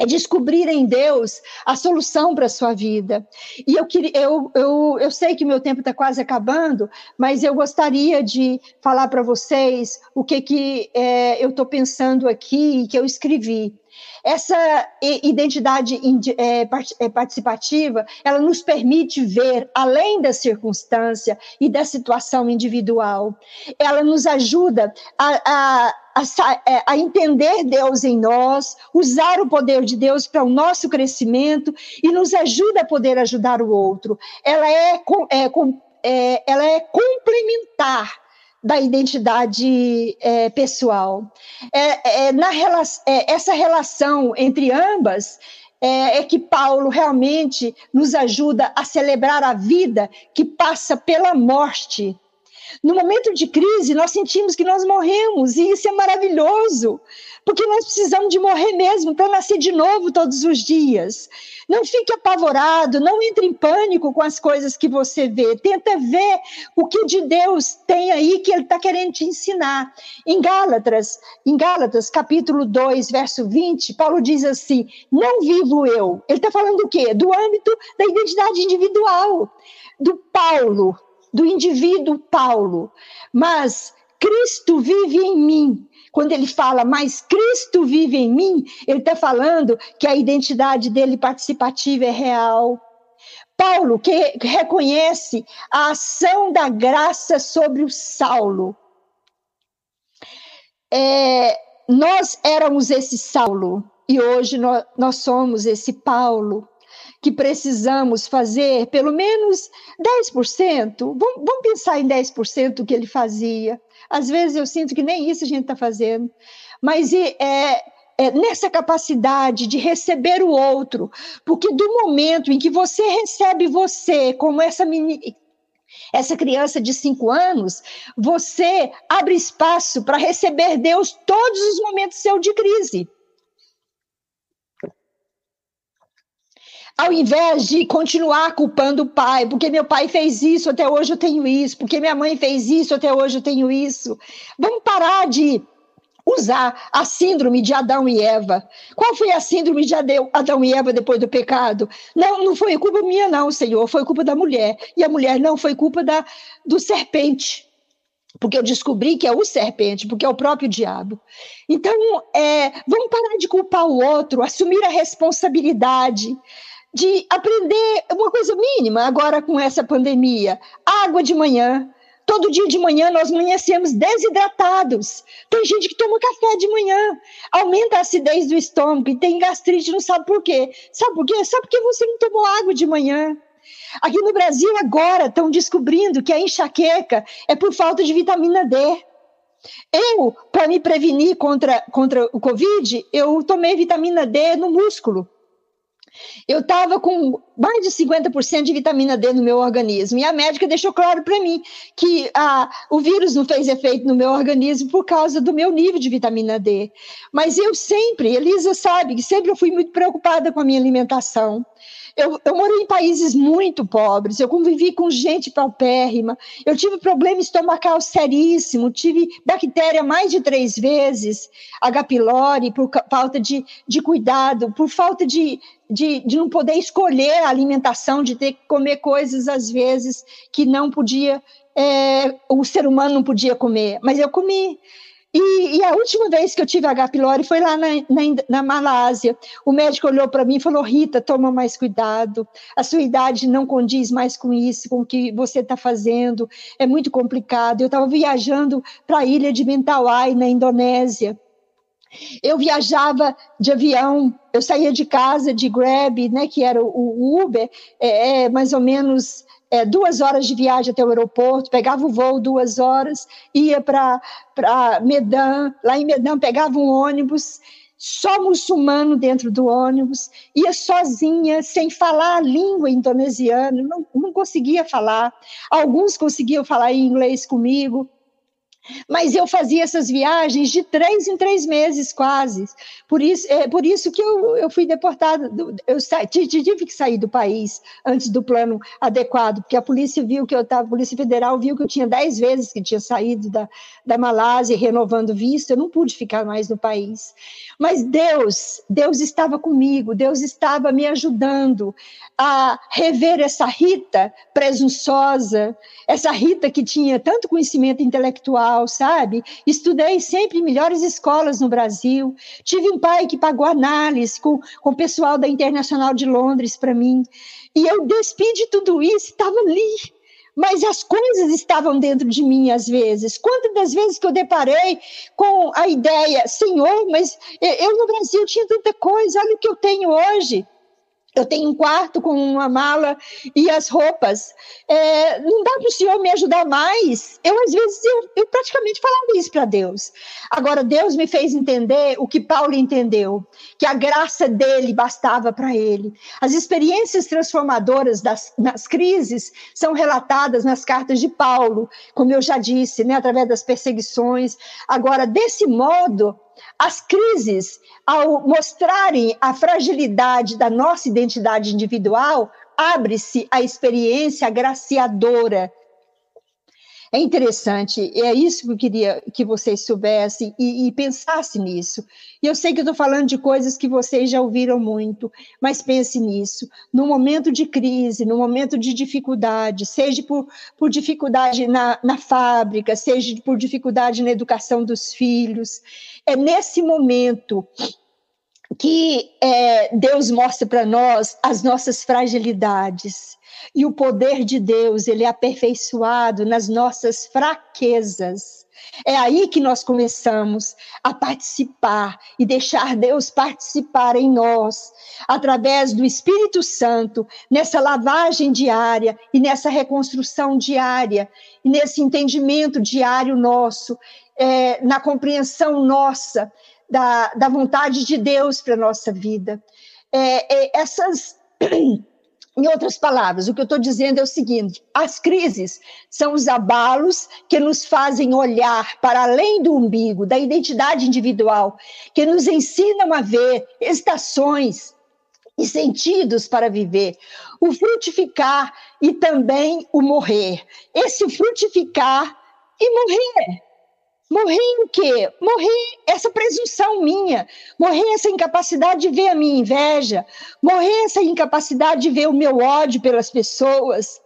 Speaker 1: É descobrir em Deus a solução para a sua vida. E eu, queria, eu, eu, eu sei que meu tempo está quase acabando, mas eu gostaria de falar para vocês o que, que é, eu estou pensando aqui, que eu escrevi. Essa identidade é, é, participativa, ela nos permite ver além da circunstância e da situação individual. Ela nos ajuda a, a é, a, entender Deus em nós, usar o poder de Deus para o nosso crescimento e nos ajuda a poder ajudar o outro. Ela é, é, é ela é complementar da identidade é, pessoal. É, é na é, essa relação entre ambas é, é, que Paulo realmente nos ajuda a celebrar a vida que passa pela morte. No momento de crise, nós sentimos que nós morremos, e isso é maravilhoso porque nós precisamos de morrer mesmo para nascer de novo todos os dias. Não fique apavorado, não entre em pânico com as coisas que você vê. Tenta ver o que de Deus tem aí que ele está querendo te ensinar. Em Gálatas, em Gálatas, capítulo 2, verso 20, Paulo diz assim: não vivo eu. Ele está falando do quê? Do âmbito da identidade individual, do Paulo, do indivíduo Paulo. Mas Cristo vive em mim quando ele fala, mas Cristo vive em mim, ele está falando que a identidade dele participativa é real. Paulo, que reconhece a ação da graça sobre o Saulo. É, nós éramos esse Saulo e hoje nós, nós somos esse Paulo que precisamos fazer pelo menos 10%. Vamos, pensar em 10% do que ele fazia. Às vezes eu sinto que nem isso a gente está fazendo. Mas é, é, nessa capacidade de receber o outro, porque do momento em que você recebe você, como essa menina, essa criança de cinco anos, você abre espaço para receber Deus todos os momentos seu de crise. Ao invés de continuar culpando o pai, porque meu pai fez isso, até hoje eu tenho isso, porque minha mãe fez isso, até hoje eu tenho isso. Vamos parar de usar a síndrome de Adão e Eva. Qual foi a síndrome de Adão e Eva depois do pecado? Não, não foi culpa minha, não, Senhor, foi culpa da mulher. E a mulher não foi culpa da, do serpente. Porque eu descobri que é o serpente, porque é o próprio diabo. Então, é, vamos parar de culpar o outro, assumir a responsabilidade de aprender uma coisa mínima agora com essa pandemia: água de manhã, Todo dia de manhã nós amanhecemos desidratados. Tem gente que toma café de manhã, aumenta a acidez do estômago e tem gastrite, não sabe por quê. Sabe por quê? Sabe porque você não tomou água de manhã. Aqui no Brasil agora estão descobrindo que a enxaqueca é por falta de vitamina D. Eu, para me prevenir contra, contra o Covid, eu tomei vitamina D no músculo. Eu estava com mais de 50% de vitamina D no meu organismo. E a médica deixou claro para mim que ah, o vírus não fez efeito no meu organismo por causa do meu nível de vitamina D. Mas eu sempre, Elisa sabe que sempre eu fui muito preocupada com a minha alimentação. Eu, eu morei em países muito pobres, eu convivi com gente paupérrima, eu tive problema estomacal seríssimo, tive bactéria mais de três vezes, H. pylori, por falta de, de cuidado, por falta de, de, de não poder escolher a alimentação, de ter que comer coisas, às vezes, que não podia, é, o ser humano não podia comer, mas eu comi. E, e, a última vez que eu tive H. pylori foi lá na, na, na Malásia. O médico olhou para mim e falou: Rita, toma mais cuidado. A sua idade não condiz mais com isso, com o que você está fazendo. É muito complicado. Eu estava viajando para a ilha de Mentawai, na Indonésia. Eu viajava de avião, eu saía de casa de Grab, né, que era o, o Uber, é, é mais ou menos é, duas horas de viagem até o aeroporto, pegava o voo duas horas, ia para Medan, lá em Medan pegava um ônibus, só muçulmano dentro do ônibus, ia sozinha, sem falar a língua indonesiana, não, não conseguia falar. Alguns conseguiam falar inglês comigo, mas eu fazia essas viagens de três em três meses, quase. Por isso, é por isso que eu, eu fui deportada. Eu tive que sair do país antes do plano adequado, porque a polícia viu que eu estava, a Polícia Federal viu que eu tinha dez vezes que tinha saído da, da Malásia renovando visto, eu não pude ficar mais no país. Mas Deus, Deus estava comigo, Deus estava me ajudando a rever essa Rita presunçosa, essa Rita que tinha tanto conhecimento intelectual, sabe? Estudei sempre em melhores escolas no Brasil. Tive um pai que pagou análise com, com o pessoal da Internacional de Londres para mim. E eu despedi tudo isso, estava ali mas as coisas estavam dentro de mim às vezes. Quantas das vezes que eu deparei com a ideia, Senhor, mas eu no Brasil tinha tanta coisa, olha o que eu tenho hoje. Eu tenho um quarto com uma mala e as roupas. É, não dá para o Senhor me ajudar mais? Eu, às vezes, eu, eu praticamente falava isso para Deus. Agora, Deus me fez entender o que Paulo entendeu, que a graça dele bastava para ele. As experiências transformadoras das, nas crises são relatadas nas cartas de Paulo, como eu já disse, né, através das perseguições. Agora, desse modo, as crises, ao mostrarem a fragilidade da nossa identidade individual, abre-se a experiência agraciadora é interessante, é isso que eu queria que vocês soubessem e, e pensassem nisso. E eu sei que eu estou falando de coisas que vocês já ouviram muito, mas pense nisso. No momento de crise, no momento de dificuldade, seja por, por dificuldade na, na fábrica, seja por dificuldade na educação dos filhos, é nesse momento que é, Deus mostra para nós as nossas fragilidades e o poder de Deus, ele é aperfeiçoado nas nossas fraquezas. É aí que nós começamos a participar e deixar Deus participar em nós, através do Espírito Santo, nessa lavagem diária e nessa reconstrução diária, e nesse entendimento diário nosso, é, na compreensão nossa da, da vontade de Deus para a nossa vida. É, é, essas Em outras palavras, o que eu estou dizendo é o seguinte: as crises são os abalos que nos fazem olhar para além do umbigo, da identidade individual, que nos ensinam a ver estações e sentidos para viver, o frutificar e também o morrer. Esse frutificar e morrer. Morrer em quê? Morrer essa presunção minha, morrer essa incapacidade de ver a minha inveja, morrer essa incapacidade de ver o meu ódio pelas pessoas,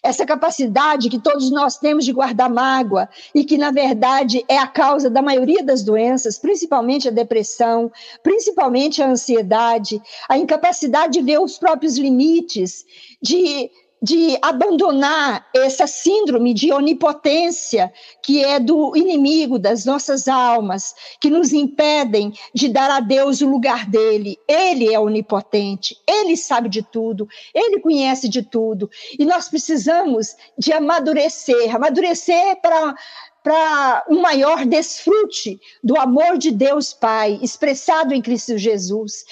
Speaker 1: essa capacidade que todos nós temos de guardar mágoa e que, na verdade, é a causa da maioria das doenças, principalmente a depressão, principalmente a ansiedade, a incapacidade de ver os próprios limites, de de abandonar essa síndrome de onipotência que é do inimigo das nossas almas, que nos impedem de dar a Deus o lugar dele. Ele é onipotente, ele sabe de tudo, ele conhece de tudo. E nós precisamos de amadurecer amadurecer para para um maior desfrute do amor de Deus Pai, expressado em Cristo Jesus.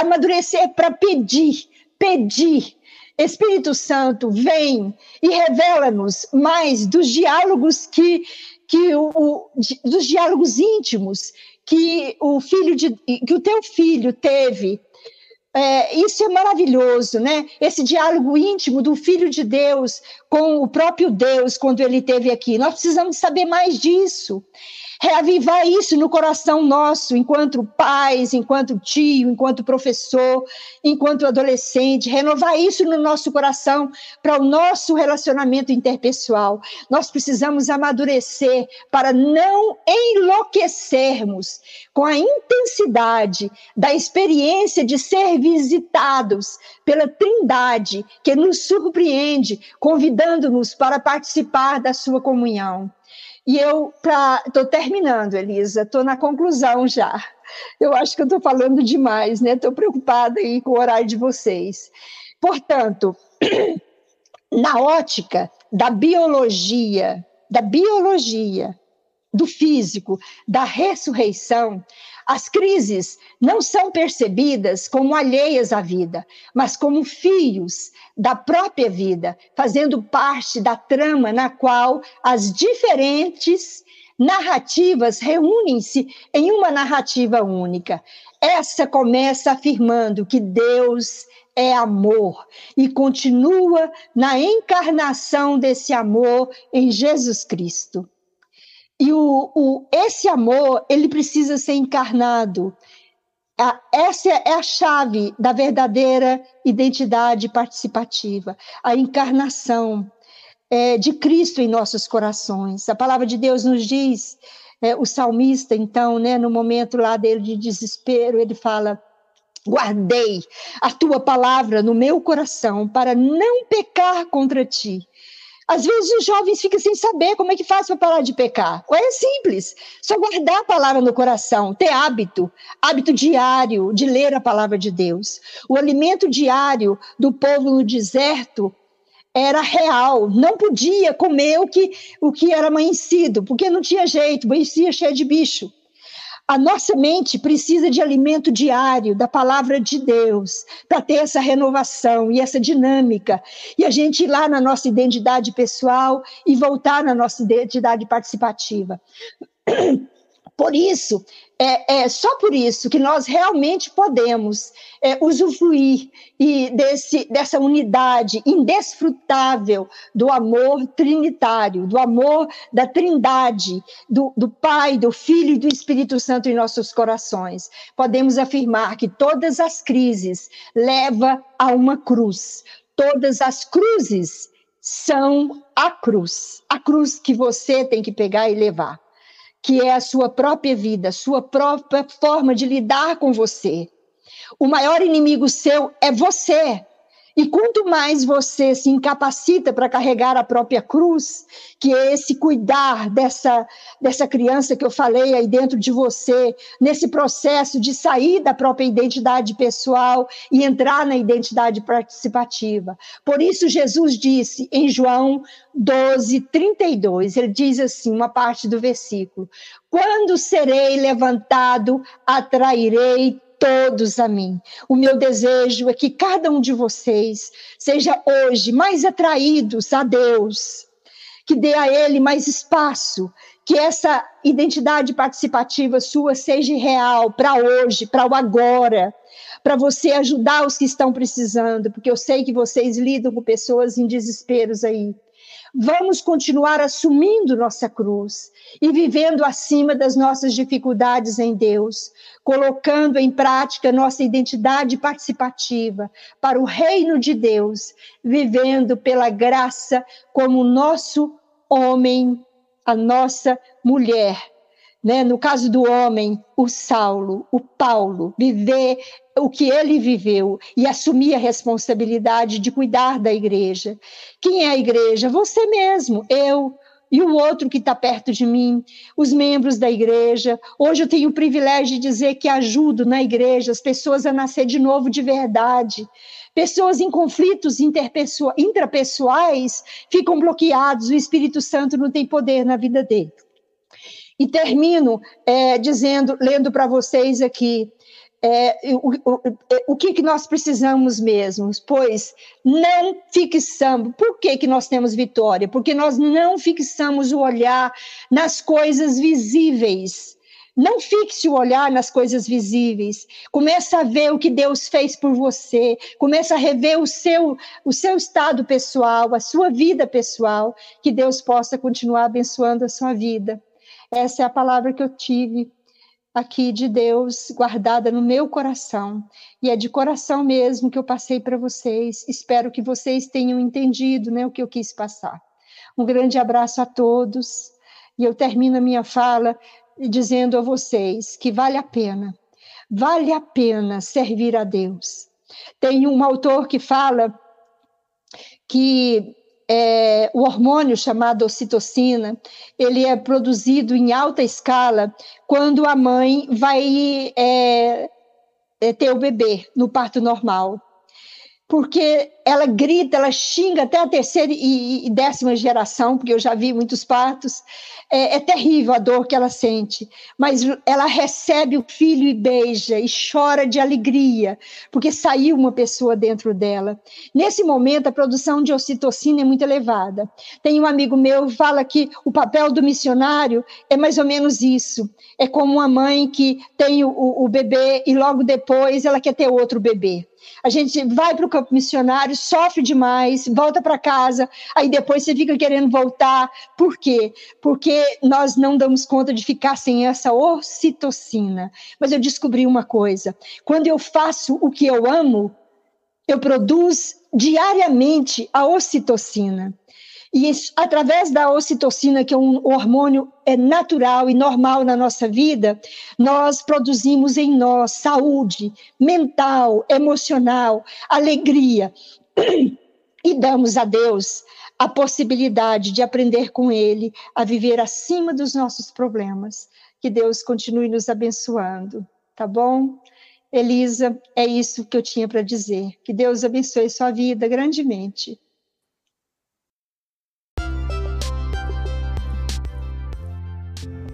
Speaker 1: Amadurecer para pedir, pedir Espírito Santo, vem e revela-nos mais dos diálogos que, que o, dos diálogos íntimos que o filho de, que o teu filho teve. É, isso é maravilhoso, né? Esse diálogo íntimo do Filho de Deus com o próprio Deus quando ele esteve aqui. Nós precisamos saber mais disso reavivar isso no coração nosso, enquanto pais, enquanto tio, enquanto professor, enquanto adolescente, renovar isso no nosso coração para o nosso relacionamento interpessoal. Nós precisamos amadurecer para não enlouquecermos com a intensidade da experiência de ser visitados pela Trindade, que nos surpreende, convidando-nos para participar da sua comunhão. E eu estou terminando, Elisa, estou na conclusão já. Eu acho que estou falando demais, né? Estou preocupada aí com o horário de vocês. Portanto, na ótica da biologia, da biologia, do físico, da ressurreição, as crises não são percebidas como alheias à vida, mas como fios da própria vida, fazendo parte da trama na qual as diferentes narrativas reúnem-se em uma narrativa única. Essa começa afirmando que Deus é amor e continua na encarnação desse amor em Jesus Cristo. E o, o, esse amor, ele precisa ser encarnado. Essa é a chave da verdadeira identidade participativa, a encarnação é, de Cristo em nossos corações. A palavra de Deus nos diz, é, o salmista, então, né, no momento lá dele de desespero, ele fala: Guardei a tua palavra no meu coração para não pecar contra ti. Às vezes os jovens ficam sem saber como é que faz para parar de pecar. É simples, só guardar a palavra no coração, ter hábito, hábito diário de ler a palavra de Deus. O alimento diário do povo no deserto era real, não podia comer o que, o que era amanhecido, porque não tinha jeito, amanhecia cheio de bicho. A nossa mente precisa de alimento diário da palavra de Deus para ter essa renovação e essa dinâmica. E a gente ir lá na nossa identidade pessoal e voltar na nossa identidade participativa. Por isso, é, é, só por isso que nós realmente podemos é, usufruir e desse, dessa unidade indesfrutável do amor trinitário, do amor da trindade, do, do Pai, do Filho e do Espírito Santo em nossos corações. Podemos afirmar que todas as crises levam a uma cruz. Todas as cruzes são a cruz, a cruz que você tem que pegar e levar que é a sua própria vida, sua própria forma de lidar com você. O maior inimigo seu é você. E quanto mais você se incapacita para carregar a própria cruz, que é esse cuidar dessa, dessa criança que eu falei aí dentro de você, nesse processo de sair da própria identidade pessoal e entrar na identidade participativa. Por isso, Jesus disse em João 12, 32, ele diz assim, uma parte do versículo: Quando serei levantado, atrairei todos a mim. O meu desejo é que cada um de vocês seja hoje mais atraídos a Deus, que dê a Ele mais espaço, que essa identidade participativa sua seja real para hoje, para o agora, para você ajudar os que estão precisando, porque eu sei que vocês lidam com pessoas em desesperos aí. Vamos continuar assumindo nossa cruz e vivendo acima das nossas dificuldades em Deus, colocando em prática nossa identidade participativa para o reino de Deus, vivendo pela graça como nosso homem, a nossa mulher. Né? No caso do homem, o Saulo, o Paulo, viver o que ele viveu e assumir a responsabilidade de cuidar da igreja. Quem é a igreja? Você mesmo, eu, e o outro que está perto de mim, os membros da igreja. Hoje eu tenho o privilégio de dizer que ajudo na igreja as pessoas a nascer de novo de verdade. Pessoas em conflitos intrapessoais ficam bloqueados, o Espírito Santo não tem poder na vida dele. E termino é, dizendo, lendo para vocês aqui, é, o, o, o que, que nós precisamos mesmo? Pois não fixamos. Por que, que nós temos vitória? Porque nós não fixamos o olhar nas coisas visíveis. Não fixe o olhar nas coisas visíveis. Começa a ver o que Deus fez por você. Começa a rever o seu, o seu estado pessoal, a sua vida pessoal. Que Deus possa continuar abençoando a sua vida. Essa é a palavra que eu tive aqui de Deus guardada no meu coração. E é de coração mesmo que eu passei para vocês. Espero que vocês tenham entendido né, o que eu quis passar. Um grande abraço a todos. E eu termino a minha fala dizendo a vocês que vale a pena, vale a pena servir a Deus. Tem um autor que fala que é, o hormônio chamado ocitocina, ele é produzido em alta escala quando a mãe vai é, é, ter o bebê no parto normal. Porque ela grita, ela xinga até a terceira e, décima geração, porque eu já vi muitos partos. É, é, terrível a dor que ela sente, mas ela recebe o filho e beija e chora de alegria, porque saiu uma pessoa dentro dela. Nesse momento, a produção de ocitocina é muito elevada. Tem um amigo meu que fala que o papel do missionário é mais ou menos isso. É como uma mãe que tem o, o bebê e logo depois ela quer ter outro bebê. A gente vai para o campo missionário, sofre demais, volta para casa, aí depois você fica querendo voltar. Por quê? Porque nós não damos conta de ficar sem essa ocitocina. Mas eu descobri uma coisa: quando eu faço o que eu amo, eu produzo diariamente a ocitocina. E isso, através da ocitocina, que é um hormônio é natural e normal na nossa vida, nós produzimos em nós saúde mental, emocional, alegria. E damos a Deus a possibilidade de aprender com Ele a viver acima dos nossos problemas. Que Deus continue nos abençoando, tá bom? Elisa, é isso que eu tinha para dizer. Que Deus abençoe sua vida grandemente.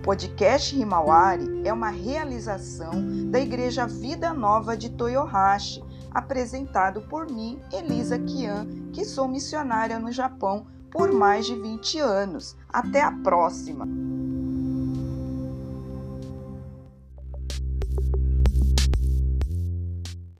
Speaker 2: Podcast Himawari é uma realização da Igreja Vida Nova de Toyohashi, apresentado por mim, Elisa Kian, que sou missionária no Japão por mais de 20 anos. Até a próxima!